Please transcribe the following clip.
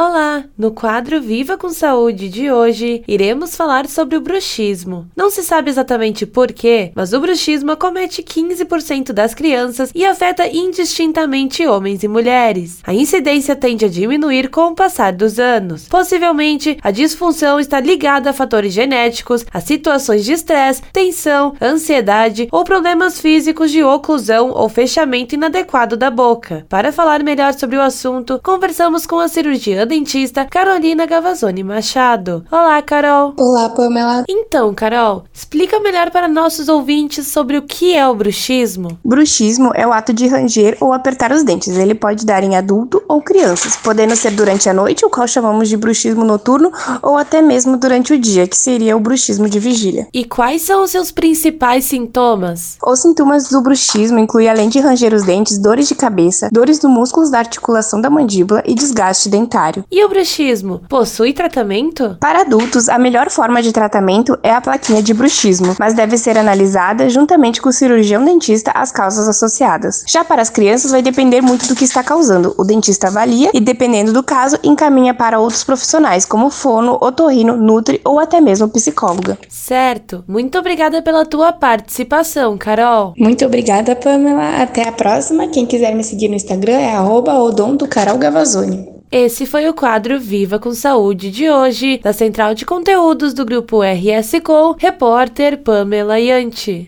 Olá! No quadro Viva com Saúde de hoje, iremos falar sobre o bruxismo. Não se sabe exatamente porquê, mas o bruxismo acomete 15% das crianças e afeta indistintamente homens e mulheres. A incidência tende a diminuir com o passar dos anos. Possivelmente, a disfunção está ligada a fatores genéticos, a situações de estresse, tensão, ansiedade ou problemas físicos de oclusão ou fechamento inadequado da boca. Para falar melhor sobre o assunto, conversamos com a cirurgiã dentista Carolina Gavazzoni Machado. Olá, Carol. Olá, Pamela. Então, Carol, explica melhor para nossos ouvintes sobre o que é o bruxismo. Bruxismo é o ato de ranger ou apertar os dentes. Ele pode dar em adulto ou crianças, podendo ser durante a noite, o qual chamamos de bruxismo noturno, ou até mesmo durante o dia, que seria o bruxismo de vigília. E quais são os seus principais sintomas? Os sintomas do bruxismo incluem, além de ranger os dentes, dores de cabeça, dores dos músculos da articulação da mandíbula e desgaste dentário. E o bruxismo possui tratamento? Para adultos, a melhor forma de tratamento é a plaquinha de bruxismo, mas deve ser analisada juntamente com o cirurgião dentista as causas associadas. Já para as crianças, vai depender muito do que está causando. O dentista avalia e, dependendo do caso, encaminha para outros profissionais, como fono, otorrino, nutri ou até mesmo psicóloga. Certo. Muito obrigada pela tua participação, Carol. Muito obrigada, Pamela. Até a próxima. Quem quiser me seguir no Instagram é arroba odontocarolgavazzoni. Esse foi o quadro Viva com Saúde de hoje, da Central de Conteúdos do Grupo RS Com, repórter Pamela Yanti.